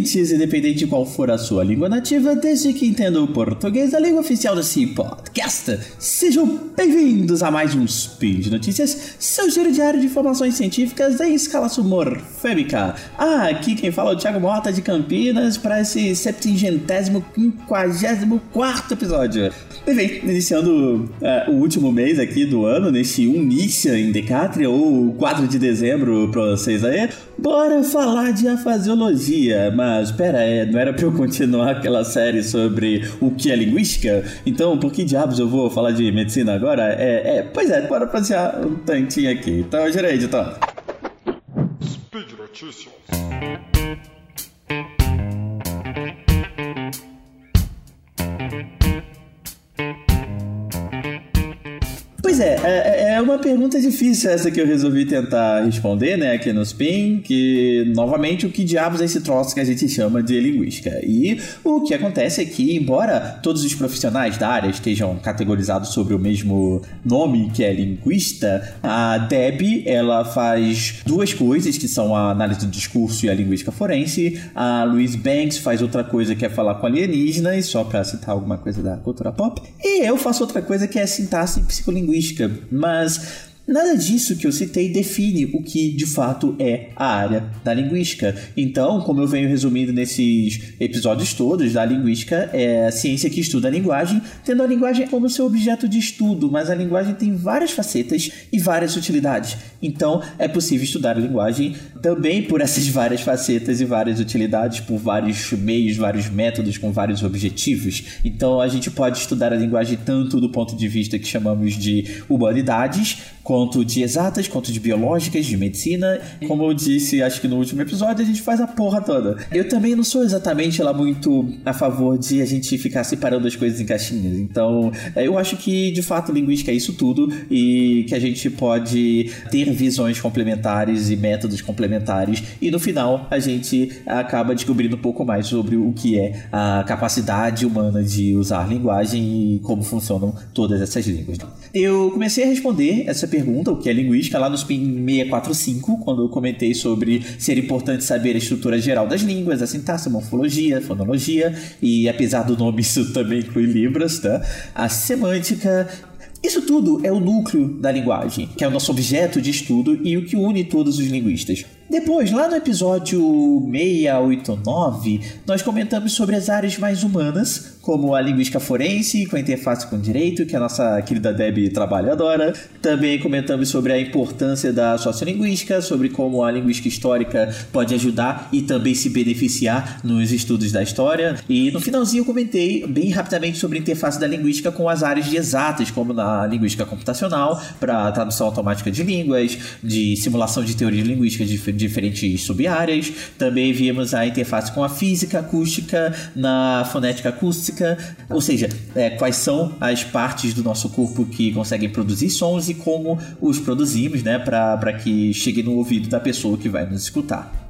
ouvintes, independente de qual for a sua língua nativa, desde que entenda o português, a língua oficial desse podcast. Sejam bem-vindos a mais um Spin de Notícias, seu giro diário de informações científicas em escala sumorfêmica. Ah, aqui quem fala é o Thiago Mota de Campinas para esse septingentésimo quinquagésimo quarto episódio. Bem, iniciando uh, o último mês aqui do ano, neste Unícia em Decatria, ou 4 de dezembro pra vocês aí, bora falar de afasiologia. Mas, pera, é, não era pra eu continuar aquela série sobre o que é linguística? Então, por que diabos eu vou falar de medicina agora? É, é pois é, bora passear um tantinho aqui. Então, gira aí, editor. Speed Notícias. Uma pergunta difícil essa que eu resolvi tentar responder, né, aqui no Spin, que, novamente, o que diabos é esse troço que a gente chama de linguística? E o que acontece é que, embora todos os profissionais da área estejam categorizados sobre o mesmo nome, que é linguista, a Deb, ela faz duas coisas, que são a análise do discurso e a linguística forense, a Louise Banks faz outra coisa que é falar com alienígenas, só para citar alguma coisa da cultura pop, e eu faço outra coisa que é sintaxe psicolinguística. Mas Nada disso que eu citei define o que de fato é a área da linguística. Então, como eu venho resumindo nesses episódios todos, da linguística é a ciência que estuda a linguagem, tendo a linguagem como seu objeto de estudo, mas a linguagem tem várias facetas e várias utilidades. Então, é possível estudar a linguagem também por essas várias facetas e várias utilidades, por vários meios, vários métodos com vários objetivos. Então, a gente pode estudar a linguagem tanto do ponto de vista que chamamos de humanidades, quanto de exatas, quanto de biológicas, de medicina. Como eu disse, acho que no último episódio, a gente faz a porra toda. Eu também não sou exatamente lá muito a favor de a gente ficar separando as coisas em caixinhas. Então, é, eu acho que de fato linguística é isso tudo e que a gente pode ter visões complementares e métodos complementares e no final a gente acaba descobrindo um pouco mais sobre o que é a capacidade humana de usar linguagem e como funcionam todas essas línguas. Eu comecei a responder essa pergunta pergunta, o que é linguística, lá no SPIN 645, quando eu comentei sobre ser importante saber a estrutura geral das línguas, a sintaxe, a morfologia, a fonologia, e apesar do nome isso também inclui Libras, tá? A semântica, isso tudo é o núcleo da linguagem, que é o nosso objeto de estudo e o que une todos os linguistas. Depois, lá no episódio 689, nós comentamos sobre as áreas mais humanas, como a linguística forense, com a interface com direito, que a nossa querida Deb trabalha adora. Também comentamos sobre a importância da sociolinguística, sobre como a linguística histórica pode ajudar e também se beneficiar nos estudos da história. E no finalzinho eu comentei bem rapidamente sobre a interface da linguística com as áreas de exatas, como na linguística computacional, para tradução automática de línguas, de simulação de teorias linguísticas de diferentes subáreas. Também vimos a interface com a física acústica na fonética acústica, ou seja, é, quais são as partes do nosso corpo que conseguem produzir sons e como os produzimos, né, para que chegue no ouvido da pessoa que vai nos escutar.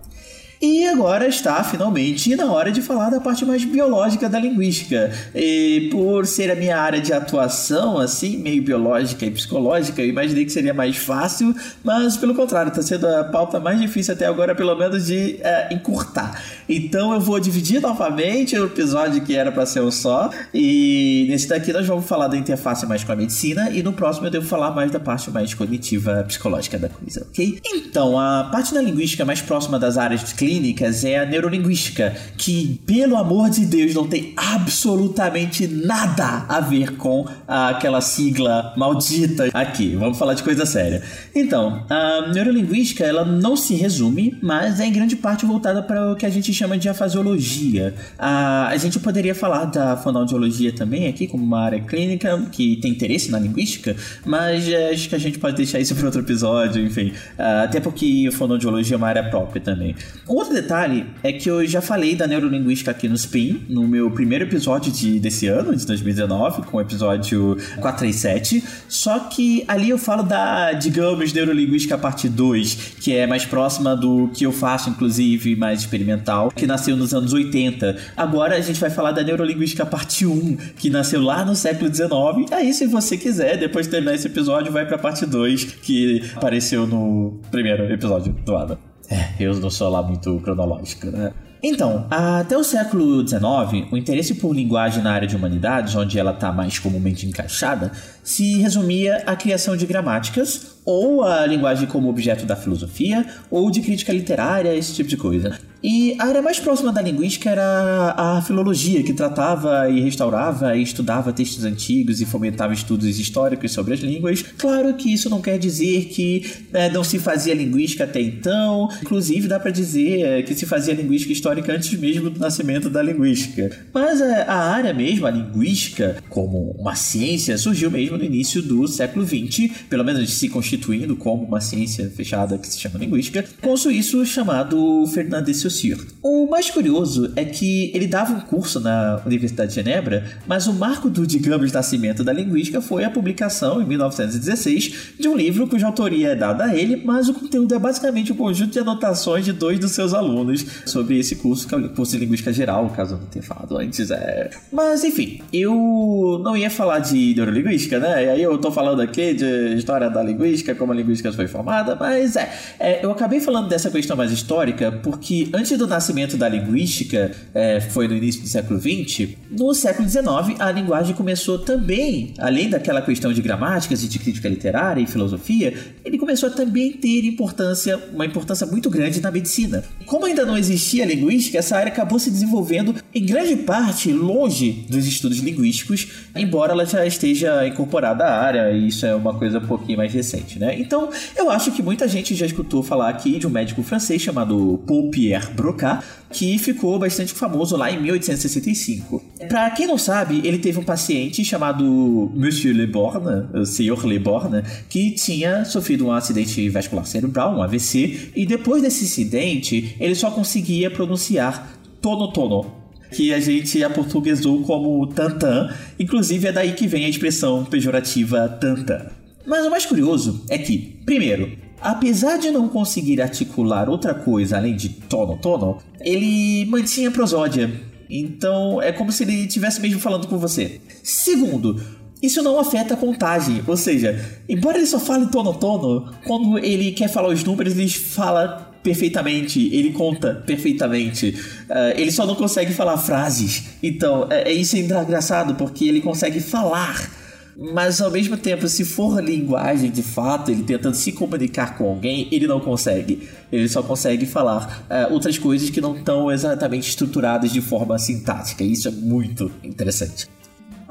E agora está finalmente na hora de falar da parte mais biológica da linguística. E por ser a minha área de atuação, assim, meio biológica e psicológica, eu imaginei que seria mais fácil, mas pelo contrário, está sendo a pauta mais difícil até agora, pelo menos de é, encurtar. Então eu vou dividir novamente o episódio que era para ser um só. E nesse daqui nós vamos falar da interface mais com a medicina, e no próximo eu devo falar mais da parte mais cognitiva psicológica da coisa, ok? Então, a parte da linguística mais próxima das áreas de clínicas é a neurolinguística, que, pelo amor de Deus, não tem absolutamente nada a ver com aquela sigla maldita aqui. Vamos falar de coisa séria. Então, a neurolinguística, ela não se resume, mas é em grande parte voltada para o que a gente chama de afasiologia. A, a gente poderia falar da fonoaudiologia também aqui, como uma área clínica que tem interesse na linguística, mas é, acho que a gente pode deixar isso para outro episódio, enfim. Uh, até porque fonoaudiologia é uma área própria também. Um outro detalhe é que eu já falei da neurolinguística aqui no SPIN, no meu primeiro episódio de, desse ano, de 2019, com o episódio 437. Só que ali eu falo da, digamos, neurolinguística parte 2, que é mais próxima do que eu faço, inclusive, mais experimental, que nasceu nos anos 80. Agora a gente vai falar da neurolinguística parte 1, que nasceu lá no século 19. Aí, se você quiser, depois de terminar esse episódio, vai pra parte 2, que apareceu no primeiro episódio do Adam. É, eu não sou lá muito cronológico, né? Então, até o século XIX, o interesse por linguagem na área de humanidades, onde ela está mais comumente encaixada, se resumia à criação de gramáticas ou a linguagem como objeto da filosofia ou de crítica literária, esse tipo de coisa. E a área mais próxima da linguística era a filologia, que tratava e restaurava e estudava textos antigos e fomentava estudos históricos sobre as línguas. Claro que isso não quer dizer que é, não se fazia linguística até então, inclusive dá para dizer é, que se fazia linguística histórica antes mesmo do nascimento da linguística. Mas é, a área mesmo, a linguística, como uma ciência, surgiu mesmo no início do século XX, pelo menos se constituindo como uma ciência fechada que se chama linguística, com o suíço chamado Fernand de Saussure. O mais curioso é que ele dava um curso na Universidade de Genebra, mas o marco do, digamos, nascimento da linguística foi a publicação, em 1916, de um livro cuja autoria é dada a ele, mas o conteúdo é basicamente um conjunto de anotações de dois dos seus alunos sobre esse curso, que é o curso de linguística geral, caso eu não tenha falado antes. É... Mas enfim, eu não ia falar de neurolinguística, né? E aí eu tô falando aqui de história da linguística, como a linguística foi formada, mas é, é eu acabei falando dessa questão mais histórica porque antes do nascimento da linguística, é, foi no início do século XX, no século XIX a linguagem começou também, além daquela questão de gramáticas e de crítica literária e filosofia, ele começou a também ter importância, uma importância muito grande na medicina. Como ainda não existia linguística, essa área acabou se desenvolvendo em grande parte longe dos estudos linguísticos, embora ela já esteja incorporada à área, e isso é uma coisa um pouquinho mais recente, né? Então, eu acho que muita gente já escutou falar aqui de um médico francês chamado Paul Pierre Broca, que ficou bastante famoso lá em 1865. Para quem não sabe, ele teve um paciente chamado Monsieur Le Borne, o Sr. Le Borne, que tinha sofrido um acidente vascular cerebral, um AVC, e depois desse acidente, ele só conseguia pronunciar tono tono, que a gente aportuguesou como tantan, inclusive é daí que vem a expressão pejorativa tantan. Mas o mais curioso é que, primeiro, apesar de não conseguir articular outra coisa além de tono tono, ele mantinha prosódia. Então é como se ele estivesse mesmo falando com você. Segundo, isso não afeta a contagem, ou seja, embora ele só fale tono tono, quando ele quer falar os números, ele fala perfeitamente, ele conta perfeitamente. Uh, ele só não consegue falar frases. Então, é, é isso é engraçado, porque ele consegue falar. Mas ao mesmo tempo, se for linguagem de fato, ele tentando se comunicar com alguém, ele não consegue. Ele só consegue falar uh, outras coisas que não estão exatamente estruturadas de forma sintática. Isso é muito interessante.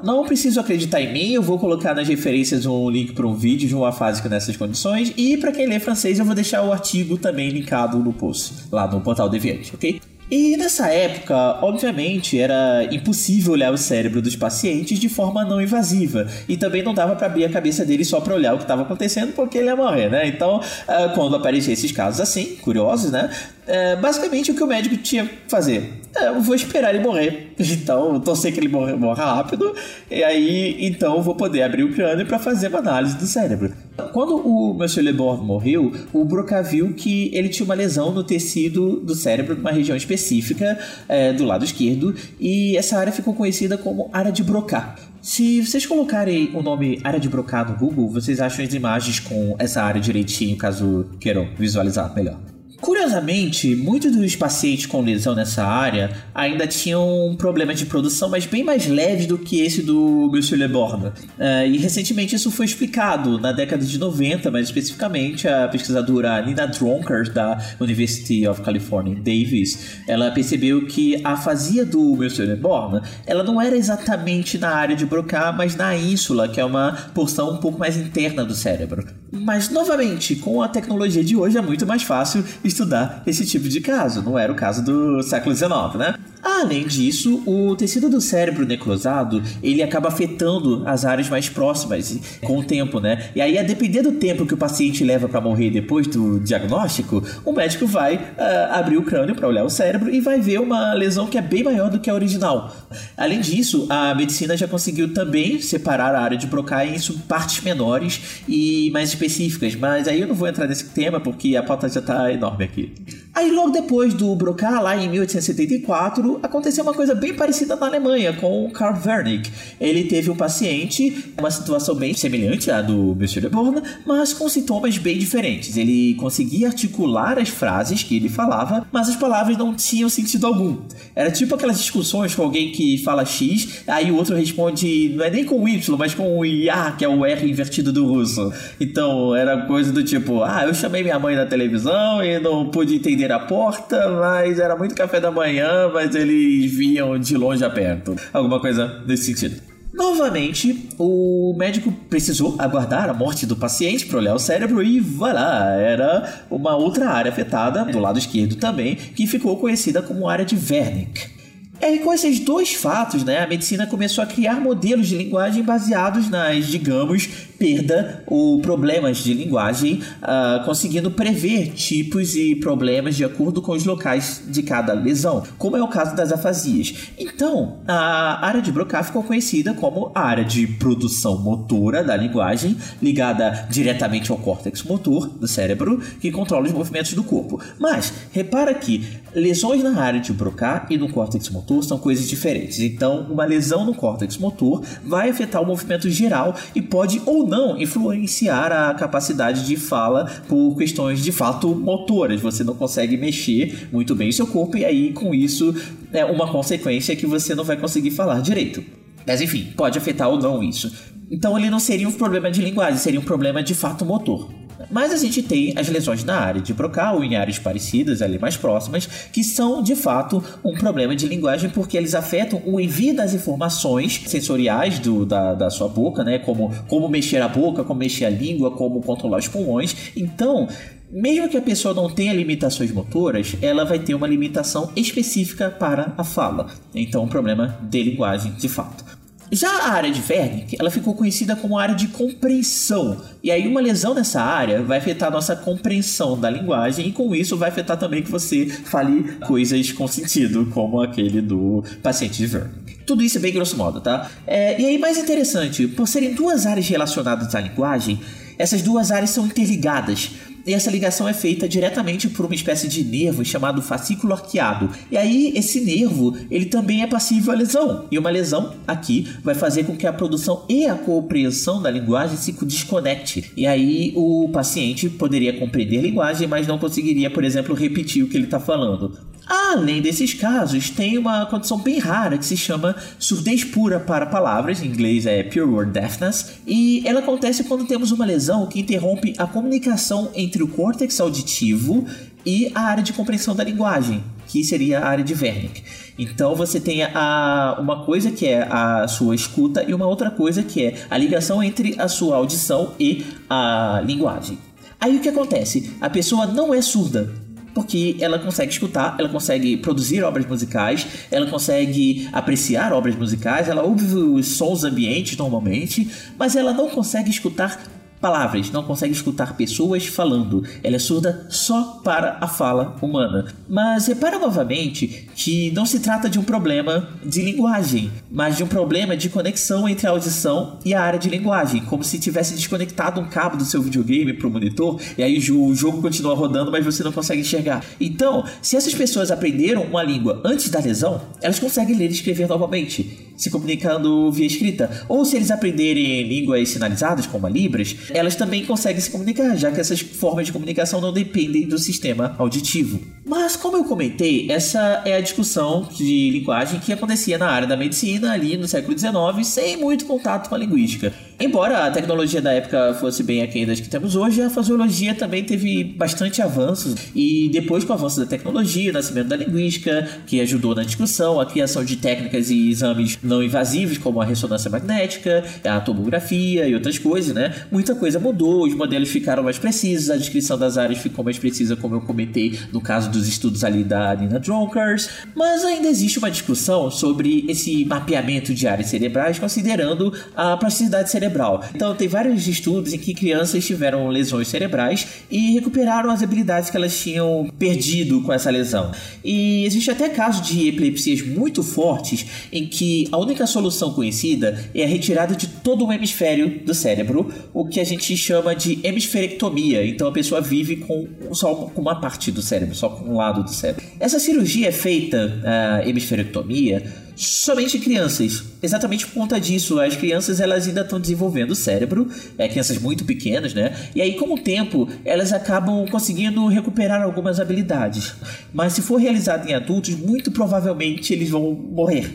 Não preciso acreditar em mim, eu vou colocar nas referências um link para um vídeo de uma fase nessas condições. E para quem lê francês, eu vou deixar o artigo também linkado no post, lá no portal Deviante, ok? E nessa época, obviamente, era impossível olhar o cérebro dos pacientes de forma não invasiva. E também não dava para abrir a cabeça dele só para olhar o que estava acontecendo, porque ele ia morrer, né? Então, ah, quando apareciam esses casos assim, curiosos, né? É, basicamente o que o médico tinha que fazer. É, eu vou esperar ele morrer. Então, torcer que ele morra, morra rápido. E aí, então, eu vou poder abrir o crânio para fazer uma análise do cérebro. Quando o Monsieur Leborn morreu, o Broca viu que ele tinha uma lesão no tecido do cérebro, numa região específica é, do lado esquerdo, e essa área ficou conhecida como área de Broca. Se vocês colocarem o nome área de Broca no Google, vocês acham as imagens com essa área direitinho, caso queiram visualizar melhor. Curiosamente, muitos dos pacientes com lesão nessa área ainda tinham um problema de produção, mas bem mais leve do que esse do Monsieur Le Borne. Uh, e recentemente isso foi explicado, na década de 90, mais especificamente, a pesquisadora Nina Dronker, da University of California Davis, ela percebeu que a afasia do Monsieur Le Borne, ela não era exatamente na área de Broca, mas na ínsula, que é uma porção um pouco mais interna do cérebro. Mas, novamente, com a tecnologia de hoje é muito mais fácil estudar esse tipo de caso. Não era o caso do século XIX, né? Além disso, o tecido do cérebro necrosado, ele acaba afetando as áreas mais próximas com o tempo, né? E aí, a depender do tempo que o paciente leva para morrer depois do diagnóstico, o médico vai uh, abrir o crânio para olhar o cérebro e vai ver uma lesão que é bem maior do que a original. Além disso, a medicina já conseguiu também separar a área de Broca em partes menores e mais específicas, mas aí eu não vou entrar nesse tema porque a pauta já está enorme aqui. Aí logo depois do Broca, lá em 1874, aconteceu uma coisa bem parecida na Alemanha com Karl Wernicke. Ele teve um paciente, uma situação bem semelhante à do Monsieur de Born, mas com sintomas bem diferentes. Ele conseguia articular as frases que ele falava, mas as palavras não tinham sentido algum. Era tipo aquelas discussões com alguém que fala X, aí o outro responde, não é nem com Y, mas com o IA, que é o R invertido do russo. Então era coisa do tipo, ah, eu chamei minha mãe na televisão e não pude entender a porta, mas era muito café da manhã, mas eles viam de longe a perto. Alguma coisa nesse sentido. Novamente, o médico precisou aguardar a morte do paciente para olhar o cérebro e voilà, era uma outra área afetada, do lado esquerdo também, que ficou conhecida como área de Wernicke. É, com esses dois fatos, né, a medicina começou a criar modelos de linguagem baseados nas, digamos, perda ou problemas de linguagem, uh, conseguindo prever tipos e problemas de acordo com os locais de cada lesão, como é o caso das afasias. Então, a área de Broca ficou conhecida como a área de produção motora da linguagem, ligada diretamente ao córtex motor do cérebro, que controla os movimentos do corpo. Mas, repara que lesões na área de Broca e no córtex motor são coisas diferentes. Então, uma lesão no córtex motor vai afetar o movimento geral e pode ou não influenciar a capacidade de fala por questões de fato motoras. Você não consegue mexer muito bem o seu corpo e aí com isso é uma consequência que você não vai conseguir falar direito. Mas enfim, pode afetar ou não isso. Então ele não seria um problema de linguagem, seria um problema de fato motor. Mas a gente tem as lesões na área de Broca ou em áreas parecidas, ali mais próximas, que são de fato um problema de linguagem porque eles afetam o envio das informações sensoriais do, da, da sua boca, né? Como, como mexer a boca, como mexer a língua, como controlar os pulmões. Então, mesmo que a pessoa não tenha limitações motoras, ela vai ter uma limitação específica para a fala. Então, um problema de linguagem de fato. Já a área de Wernicke, ela ficou conhecida como área de compreensão. E aí uma lesão nessa área vai afetar a nossa compreensão da linguagem e com isso vai afetar também que você fale coisas com sentido, como aquele do paciente de Wernicke. Tudo isso é bem grosso modo, tá? É, e aí mais interessante, por serem duas áreas relacionadas à linguagem, essas duas áreas são interligadas. E essa ligação é feita diretamente por uma espécie de nervo chamado fascículo arqueado. E aí esse nervo, ele também é passível a lesão. E uma lesão aqui vai fazer com que a produção e a compreensão da linguagem se desconecte. E aí o paciente poderia compreender a linguagem, mas não conseguiria, por exemplo, repetir o que ele está falando. Além desses casos, tem uma condição bem rara que se chama surdez pura para palavras, em inglês é Pure Word Deafness, e ela acontece quando temos uma lesão que interrompe a comunicação entre o córtex auditivo e a área de compreensão da linguagem, que seria a área de Wernicke. Então você tem a, uma coisa que é a sua escuta e uma outra coisa que é a ligação entre a sua audição e a linguagem. Aí o que acontece? A pessoa não é surda, porque ela consegue escutar, ela consegue produzir obras musicais, ela consegue apreciar obras musicais, ela ouve os sons ambientes normalmente, mas ela não consegue escutar palavras, não consegue escutar pessoas falando. Ela é surda só para a fala humana. Mas repara novamente que não se trata de um problema de linguagem, mas de um problema de conexão entre a audição e a área de linguagem, como se tivesse desconectado um cabo do seu videogame para o monitor e aí o jogo continua rodando, mas você não consegue enxergar. Então, se essas pessoas aprenderam uma língua antes da lesão, elas conseguem ler e escrever novamente se comunicando via escrita. Ou se eles aprenderem línguas sinalizadas, como a Libras, elas também conseguem se comunicar, já que essas formas de comunicação não dependem do sistema auditivo. Mas, como eu comentei, essa é a discussão de linguagem que acontecia na área da medicina ali no século XIX, sem muito contato com a linguística. Embora a tecnologia da época fosse bem aquém das que temos hoje, a fisiologia também teve bastante avanços. E depois, com o avanço da tecnologia, o nascimento da linguística, que ajudou na discussão, a criação de técnicas e exames não invasivos, como a ressonância magnética, a tomografia e outras coisas, né? Muita coisa mudou, os modelos ficaram mais precisos, a descrição das áreas ficou mais precisa, como eu comentei no caso dos estudos ali da Nina Dronkers. Mas ainda existe uma discussão sobre esse mapeamento de áreas cerebrais, considerando a plasticidade cerebral cerebral. Então, tem vários estudos em que crianças tiveram lesões cerebrais e recuperaram as habilidades que elas tinham perdido com essa lesão. E existe até casos de epilepsias muito fortes em que a única solução conhecida é a retirada de todo o hemisfério do cérebro, o que a gente chama de hemisferectomia. Então, a pessoa vive com só com uma parte do cérebro, só com um lado do cérebro. Essa cirurgia é feita, a hemisferectomia, somente crianças. Exatamente por conta disso, as crianças elas ainda estão desenvolvendo o cérebro, é, crianças muito pequenas, né? E aí, com o tempo, elas acabam conseguindo recuperar algumas habilidades. Mas se for realizado em adultos, muito provavelmente eles vão morrer.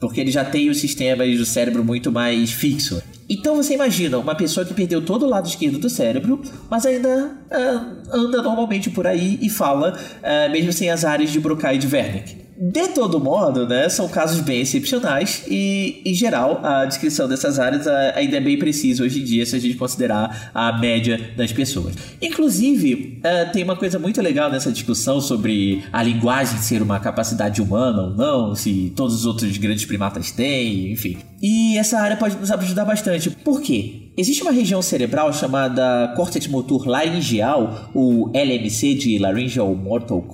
Porque eles já têm os sistemas do cérebro muito mais fixo. Então você imagina uma pessoa que perdeu todo o lado esquerdo do cérebro, mas ainda uh, anda normalmente por aí e fala, uh, mesmo sem as áreas de Broca e de Wernicke. De todo modo, né, são casos bem excepcionais e, em geral, a descrição dessas áreas ainda é bem precisa hoje em dia se a gente considerar a média das pessoas. Inclusive, uh, tem uma coisa muito legal nessa discussão sobre a linguagem ser uma capacidade humana ou não, se todos os outros grandes primatas têm, enfim. E essa área pode nos ajudar bastante. Por quê? Existe uma região cerebral chamada córtex motor laringeal, o LMC de Laryngeal Motor,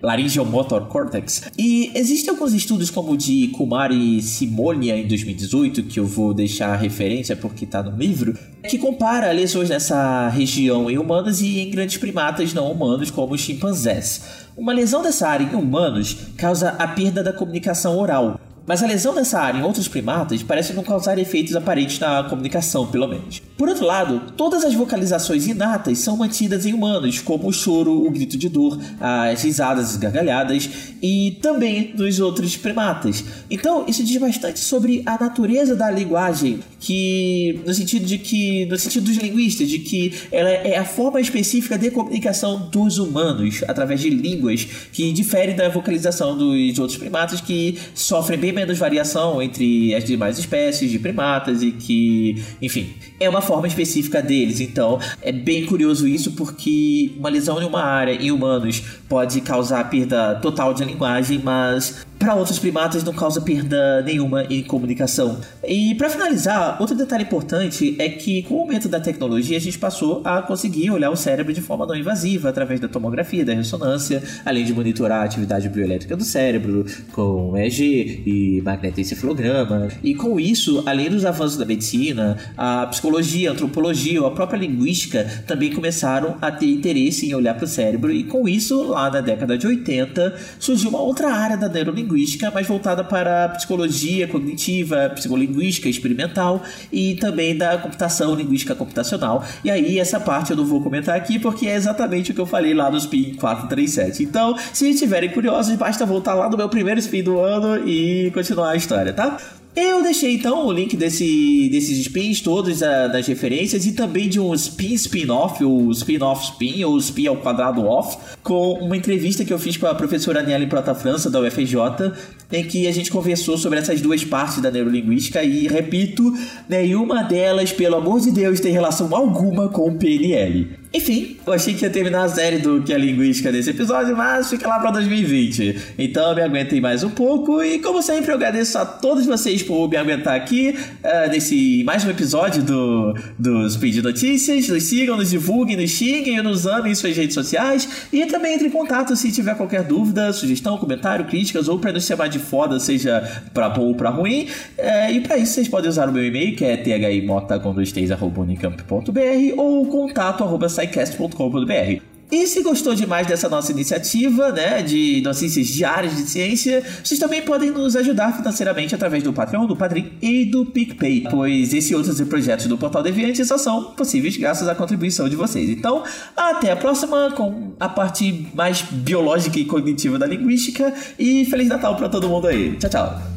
Laryngeal Motor Cortex. E existem alguns estudos como o de Kumari Simonia em 2018, que eu vou deixar a referência porque está no livro, que compara lesões nessa região em humanos e em grandes primatas não humanos como os chimpanzés. Uma lesão dessa área em humanos causa a perda da comunicação oral, mas a lesão dessa área em outros primatas parece não causar efeitos aparentes na comunicação, pelo menos. Por outro lado, todas as vocalizações inatas são mantidas em humanos, como o choro, o grito de dor, as risadas e gargalhadas, e também nos outros primatas. Então, isso diz bastante sobre a natureza da linguagem, que no sentido de que no sentido dos linguistas, de que ela é a forma específica de comunicação dos humanos através de línguas que diferem da vocalização dos outros primatas que sofrem bem menos variação entre as demais espécies de primatas e que, enfim, é uma forma específica deles. Então, é bem curioso isso porque uma lesão em uma área em humanos pode causar perda total de linguagem, mas para outros primatas não causa perda nenhuma em comunicação. E para finalizar, outro detalhe importante é que com o aumento da tecnologia a gente passou a conseguir olhar o cérebro de forma não invasiva através da tomografia, da ressonância, além de monitorar a atividade bioelétrica do cérebro com EEG e magnetoencefalograma. E com isso, além dos avanços da medicina, a psicologia, a antropologia a própria linguística também começaram a ter interesse em olhar para o cérebro e com isso, lá na década de 80, surgiu uma outra área da neurolinguística linguística, mais voltada para a psicologia cognitiva, psicolinguística experimental e também da computação linguística computacional. E aí, essa parte eu não vou comentar aqui porque é exatamente o que eu falei lá no Spin 437. Então, se estiverem curiosos, basta voltar lá no meu primeiro Spin do ano e continuar a história, tá? Eu deixei então o link desse, desses spins todos uh, das referências e também de um spin spin-off, o spin-off spin ou spin ao quadrado off, com uma entrevista que eu fiz com a professora Aniele Prota França da UFJ, em que a gente conversou sobre essas duas partes da neurolinguística e, repito, nenhuma delas, pelo amor de Deus, tem relação alguma com o PNL. Enfim, eu achei que ia terminar a série do que é linguística desse episódio, mas fica lá para 2020. Então me aguentem mais um pouco e, como sempre, eu agradeço a todos vocês por me aguentar aqui uh, nesse mais um episódio do, do Speed Notícias. Nos sigam, nos divulguem, nos xinguem, nos amem em suas redes sociais e também entre em contato se tiver qualquer dúvida, sugestão, comentário, críticas ou para nos chamar de foda, seja para bom ou para ruim. Uh, e para isso vocês podem usar o meu e-mail que é thimota.com23.unicamp.br ou contato scicast.com.br. E se gostou demais dessa nossa iniciativa, né, de notícias diárias de ciência, vocês também podem nos ajudar financeiramente através do Patreon, do Padrim e do PicPay, pois esses outros projetos do Portal Deviante só são possíveis graças à contribuição de vocês. Então, até a próxima com a parte mais biológica e cognitiva da linguística e Feliz Natal para todo mundo aí. Tchau, tchau.